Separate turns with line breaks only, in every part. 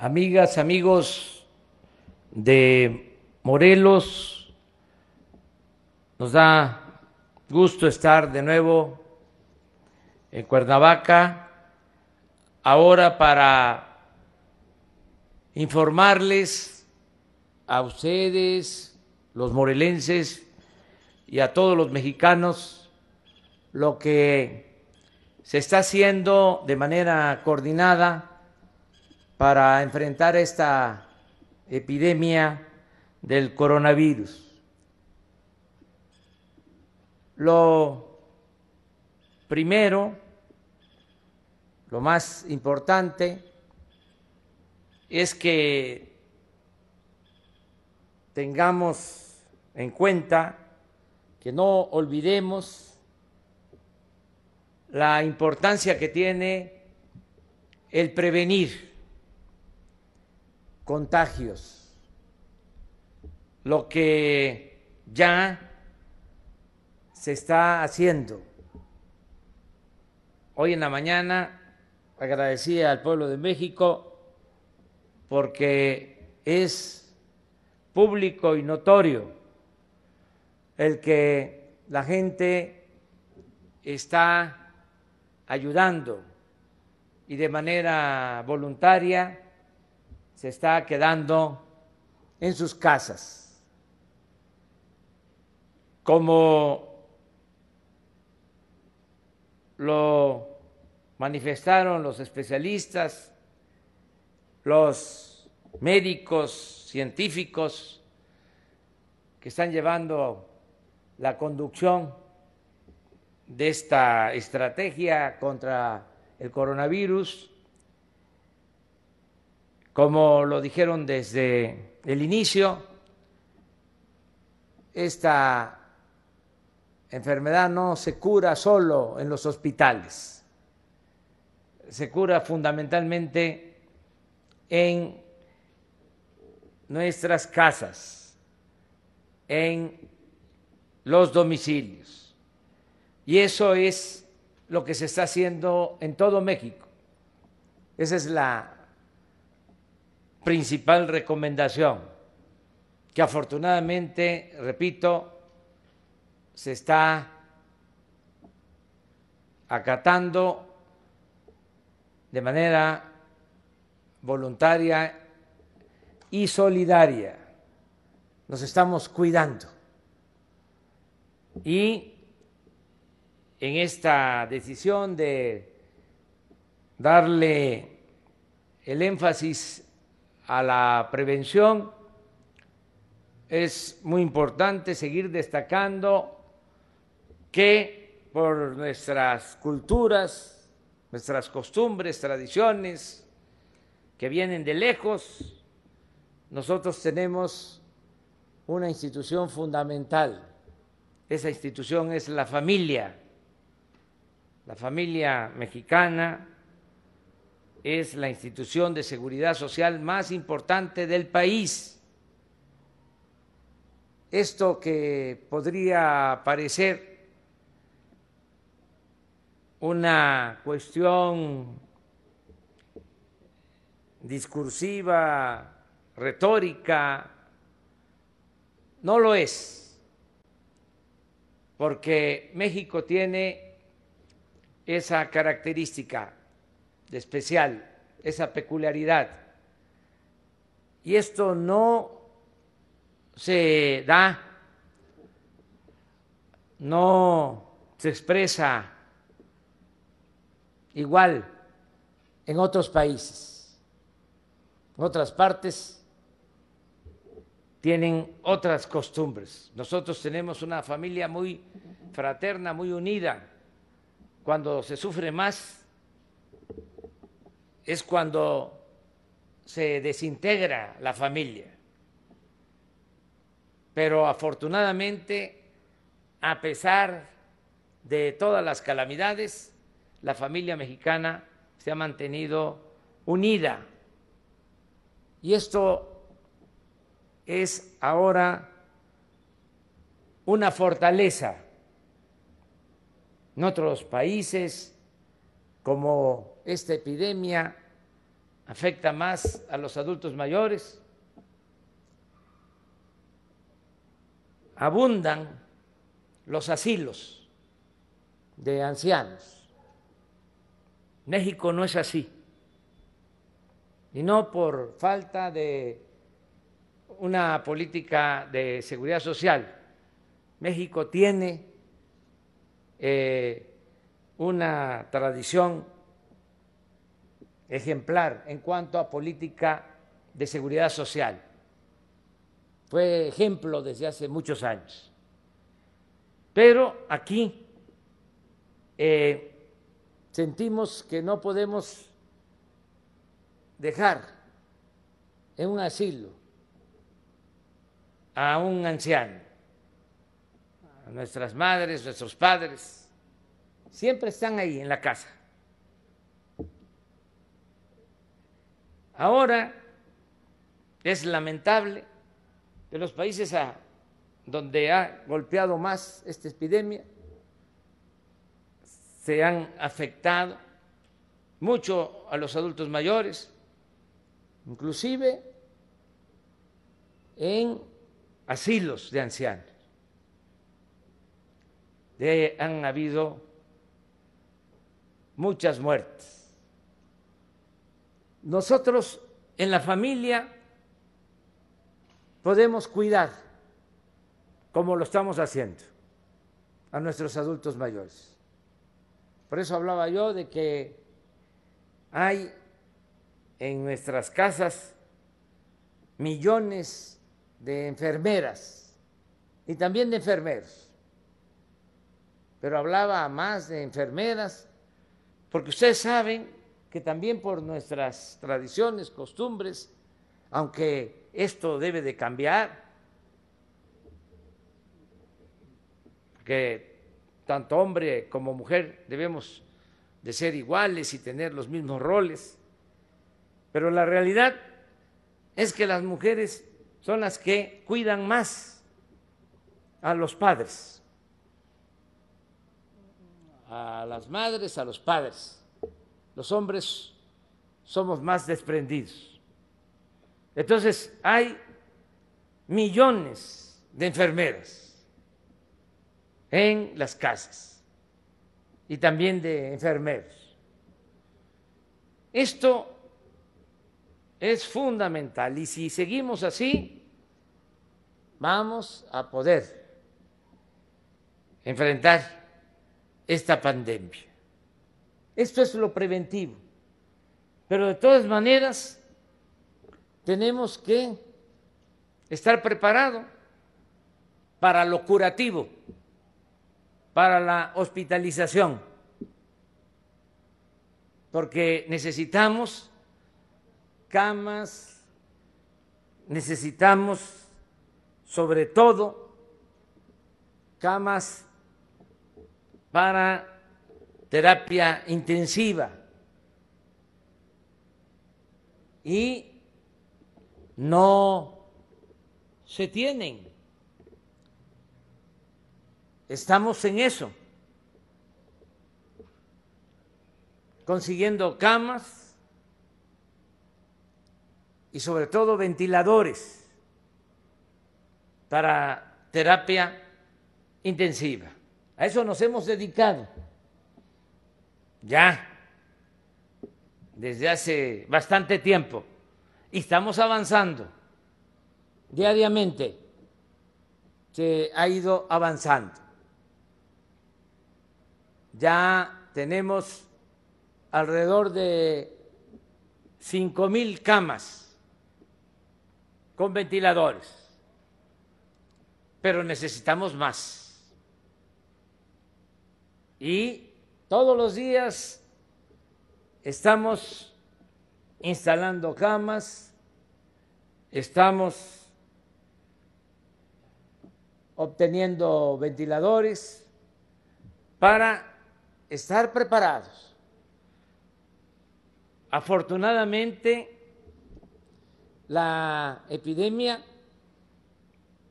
amigas, amigos de Morelos, nos da gusto estar de nuevo en Cuernavaca, ahora para informarles a ustedes, los morelenses y a todos los mexicanos lo que se está haciendo de manera coordinada para enfrentar esta epidemia del coronavirus. Lo primero, lo más importante, es que tengamos en cuenta, que no olvidemos la importancia que tiene el prevenir contagios, lo que ya se está haciendo. Hoy en la mañana agradecía al pueblo de México porque es público y notorio el que la gente está ayudando y de manera voluntaria se está quedando en sus casas. Como lo manifestaron los especialistas, los médicos, científicos que están llevando la conducción de esta estrategia contra el coronavirus, como lo dijeron desde el inicio, esta enfermedad no se cura solo en los hospitales, se cura fundamentalmente en nuestras casas, en los domicilios. Y eso es lo que se está haciendo en todo México. Esa es la principal recomendación que afortunadamente, repito, se está acatando de manera voluntaria y solidaria. Nos estamos cuidando. Y en esta decisión de darle el énfasis a la prevención. Es muy importante seguir destacando que por nuestras culturas, nuestras costumbres, tradiciones, que vienen de lejos, nosotros tenemos una institución fundamental. Esa institución es la familia, la familia mexicana, es la institución de seguridad social más importante del país. Esto que podría parecer una cuestión discursiva, retórica, no lo es, porque México tiene esa característica especial, esa peculiaridad. Y esto no se da, no se expresa igual en otros países. En otras partes tienen otras costumbres. Nosotros tenemos una familia muy fraterna, muy unida. Cuando se sufre más, es cuando se desintegra la familia. Pero afortunadamente, a pesar de todas las calamidades, la familia mexicana se ha mantenido unida. Y esto es ahora una fortaleza. En otros países, como esta epidemia afecta más a los adultos mayores. Abundan los asilos de ancianos. México no es así. Y no por falta de una política de seguridad social. México tiene eh, una tradición ejemplar en cuanto a política de seguridad social. Fue ejemplo desde hace muchos años. Pero aquí eh, sentimos que no podemos dejar en un asilo a un anciano, a nuestras madres, nuestros padres, siempre están ahí en la casa. Ahora es lamentable que los países donde ha golpeado más esta epidemia se han afectado mucho a los adultos mayores, inclusive en asilos de ancianos. han habido muchas muertes nosotros en la familia podemos cuidar, como lo estamos haciendo, a nuestros adultos mayores. Por eso hablaba yo de que hay en nuestras casas millones de enfermeras y también de enfermeros. Pero hablaba más de enfermeras porque ustedes saben que también por nuestras tradiciones, costumbres, aunque esto debe de cambiar, que tanto hombre como mujer debemos de ser iguales y tener los mismos roles, pero la realidad es que las mujeres son las que cuidan más a los padres, a las madres, a los padres los hombres somos más desprendidos. Entonces, hay millones de enfermeras en las casas y también de enfermeros. Esto es fundamental y si seguimos así, vamos a poder enfrentar esta pandemia. Esto es lo preventivo. Pero de todas maneras, tenemos que estar preparados para lo curativo, para la hospitalización, porque necesitamos camas, necesitamos sobre todo camas para terapia intensiva y no se tienen. Estamos en eso, consiguiendo camas y sobre todo ventiladores para terapia intensiva. A eso nos hemos dedicado ya desde hace bastante tiempo y estamos avanzando diariamente, se ha ido avanzando. Ya tenemos alrededor de cinco mil camas con ventiladores, pero necesitamos más. Y todos los días estamos instalando camas, estamos obteniendo ventiladores para estar preparados. Afortunadamente, la epidemia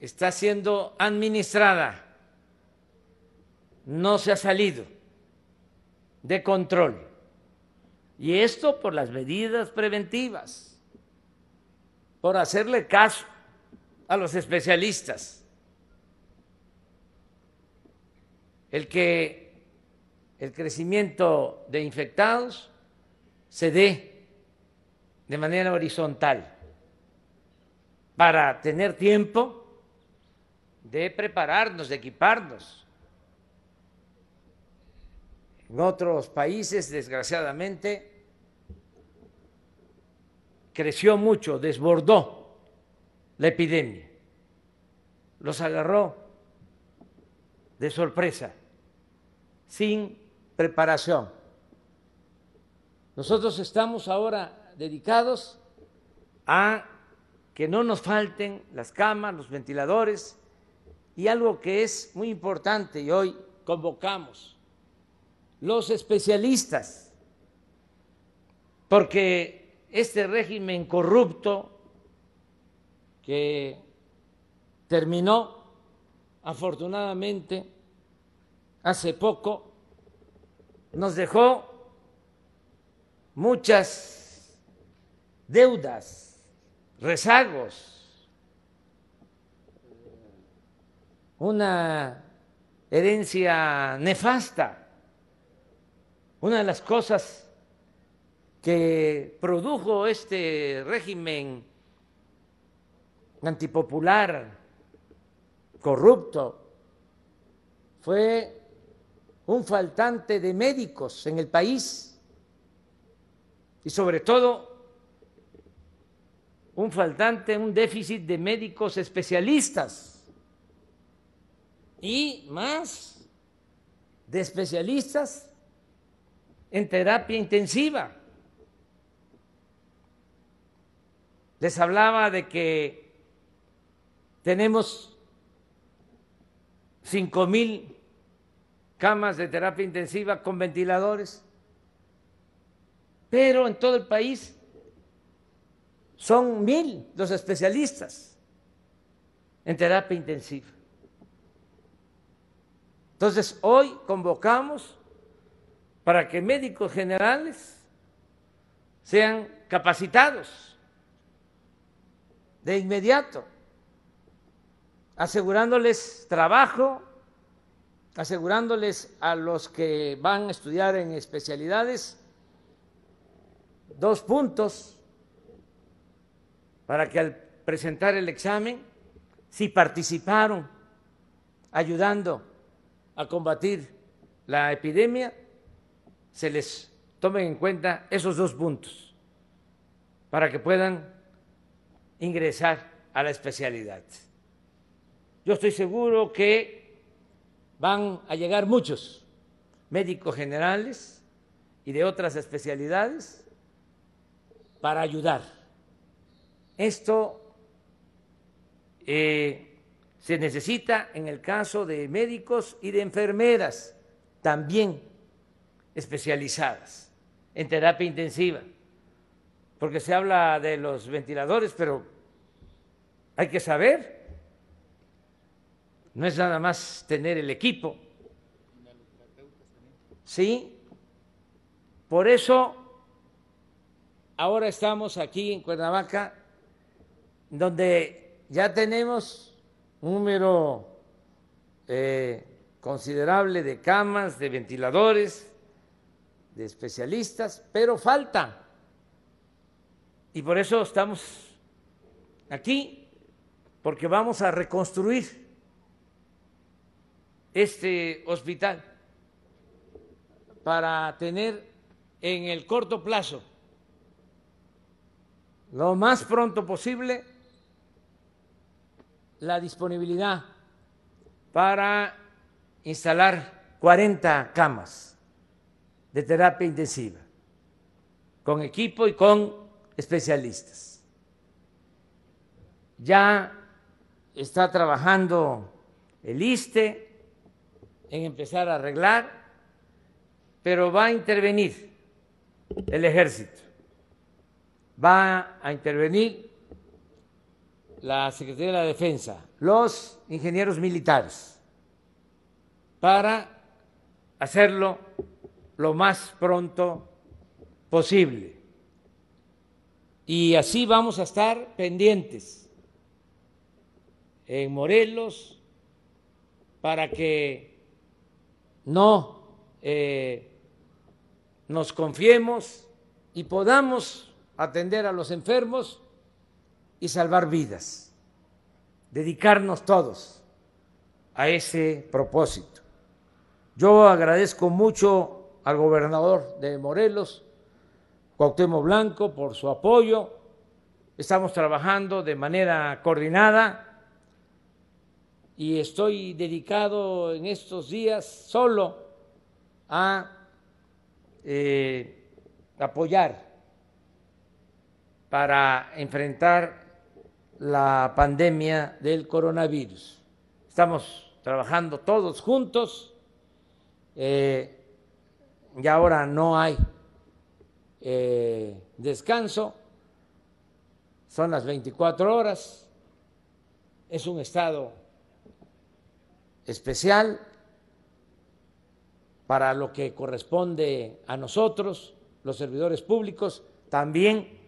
está siendo administrada, no se ha salido de control. Y esto por las medidas preventivas, por hacerle caso a los especialistas. El que el crecimiento de infectados se dé de manera horizontal para tener tiempo de prepararnos, de equiparnos. En otros países, desgraciadamente, creció mucho, desbordó la epidemia, los agarró de sorpresa, sin preparación. Nosotros estamos ahora dedicados a que no nos falten las camas, los ventiladores y algo que es muy importante y hoy convocamos, los especialistas, porque este régimen corrupto que terminó afortunadamente hace poco, nos dejó muchas deudas, rezagos, una herencia nefasta. Una de las cosas que produjo este régimen antipopular, corrupto, fue un faltante de médicos en el país y sobre todo un faltante, un déficit de médicos especialistas y más de especialistas en terapia intensiva. Les hablaba de que tenemos cinco mil camas de terapia intensiva con ventiladores, pero en todo el país son mil los especialistas en terapia intensiva. Entonces, hoy convocamos para que médicos generales sean capacitados de inmediato, asegurándoles trabajo, asegurándoles a los que van a estudiar en especialidades dos puntos para que al presentar el examen, si participaron ayudando a combatir la epidemia, se les tomen en cuenta esos dos puntos para que puedan ingresar a la especialidad. Yo estoy seguro que van a llegar muchos médicos generales y de otras especialidades para ayudar. Esto eh, se necesita en el caso de médicos y de enfermeras también especializadas en terapia intensiva, porque se habla de los ventiladores, pero hay que saber, no es nada más tener el equipo, ¿sí? Por eso ahora estamos aquí en Cuernavaca, donde ya tenemos un número eh, considerable de camas, de ventiladores, de especialistas, pero falta. Y por eso estamos aquí, porque vamos a reconstruir este hospital para tener en el corto plazo, lo más pronto posible, la disponibilidad para instalar 40 camas de terapia intensiva, con equipo y con especialistas. Ya está trabajando el ISTE en empezar a arreglar, pero va a intervenir el ejército, va a intervenir la Secretaría de la Defensa, los ingenieros militares, para hacerlo lo más pronto posible. Y así vamos a estar pendientes en Morelos para que no eh, nos confiemos y podamos atender a los enfermos y salvar vidas, dedicarnos todos a ese propósito. Yo agradezco mucho al gobernador de Morelos, Cuauhtémoc Blanco por su apoyo. Estamos trabajando de manera coordinada y estoy dedicado en estos días solo a eh, apoyar para enfrentar la pandemia del coronavirus. Estamos trabajando todos juntos. Eh, y ahora no hay eh, descanso, son las 24 horas, es un estado especial para lo que corresponde a nosotros, los servidores públicos, también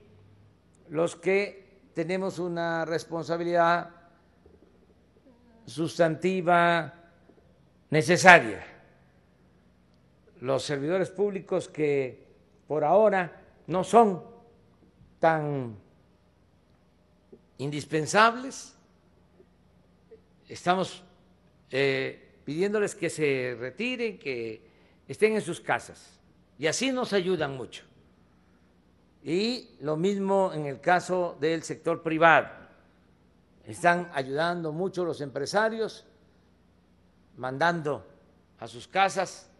los que tenemos una responsabilidad sustantiva necesaria. Los servidores públicos que por ahora no son tan indispensables. Estamos eh, pidiéndoles que se retiren, que estén en sus casas. Y así nos ayudan mucho. Y lo mismo en el caso del sector privado. Están ayudando mucho los empresarios, mandando a sus casas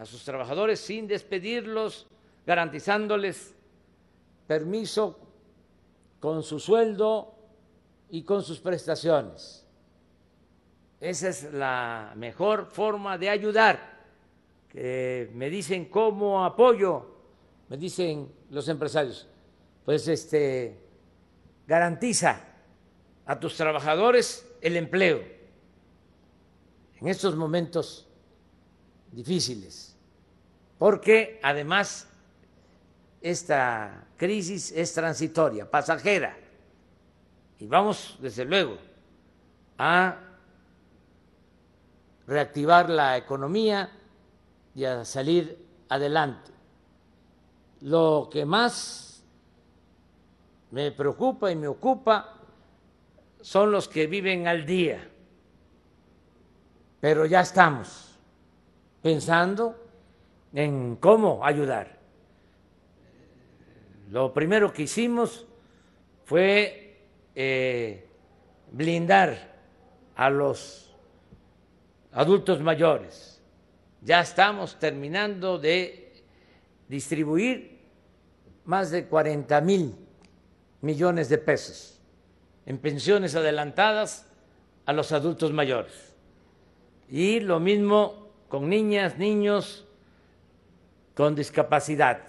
a sus trabajadores sin despedirlos garantizándoles permiso con su sueldo y con sus prestaciones. Esa es la mejor forma de ayudar. Me dicen cómo apoyo, me dicen los empresarios. Pues este garantiza a tus trabajadores el empleo en estos momentos difíciles, porque además esta crisis es transitoria, pasajera, y vamos, desde luego, a reactivar la economía y a salir adelante. Lo que más me preocupa y me ocupa son los que viven al día, pero ya estamos pensando en cómo ayudar. Lo primero que hicimos fue eh, blindar a los adultos mayores. Ya estamos terminando de distribuir más de 40 mil millones de pesos en pensiones adelantadas a los adultos mayores. Y lo mismo con niñas, niños con discapacidad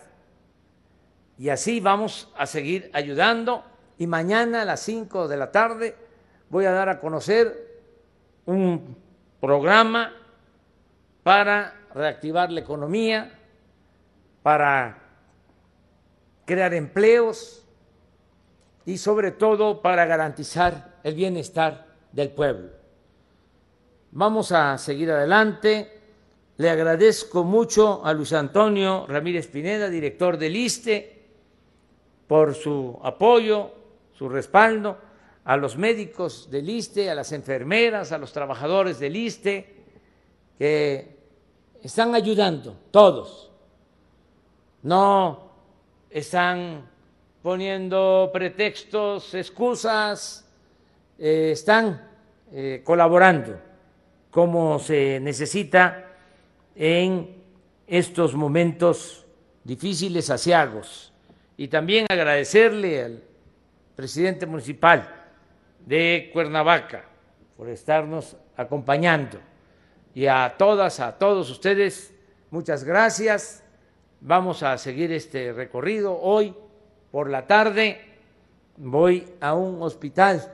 y así vamos a seguir ayudando. Y mañana a las 5 de la tarde voy a dar a conocer un programa para reactivar la economía, para crear empleos y sobre todo para garantizar el bienestar del pueblo. Vamos a seguir adelante. Le agradezco mucho a Luis Antonio Ramírez Pineda, director del ISTE, por su apoyo, su respaldo, a los médicos del ISTE, a las enfermeras, a los trabajadores del ISTE, que están ayudando, todos. No están poniendo pretextos, excusas, eh, están eh, colaborando como se necesita en estos momentos difíciles, asiagos y también agradecerle al presidente municipal de Cuernavaca por estarnos acompañando y a todas, a todos ustedes, muchas gracias. Vamos a seguir este recorrido. Hoy por la tarde voy a un hospital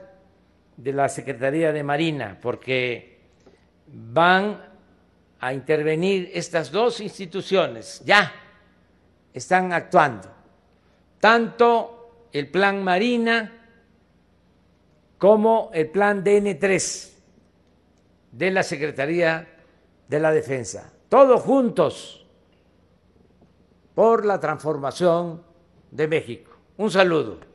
de la Secretaría de Marina porque van a intervenir estas dos instituciones ya están actuando, tanto el plan Marina como el plan DN3 de la Secretaría de la Defensa, todos juntos por la transformación de México. Un saludo.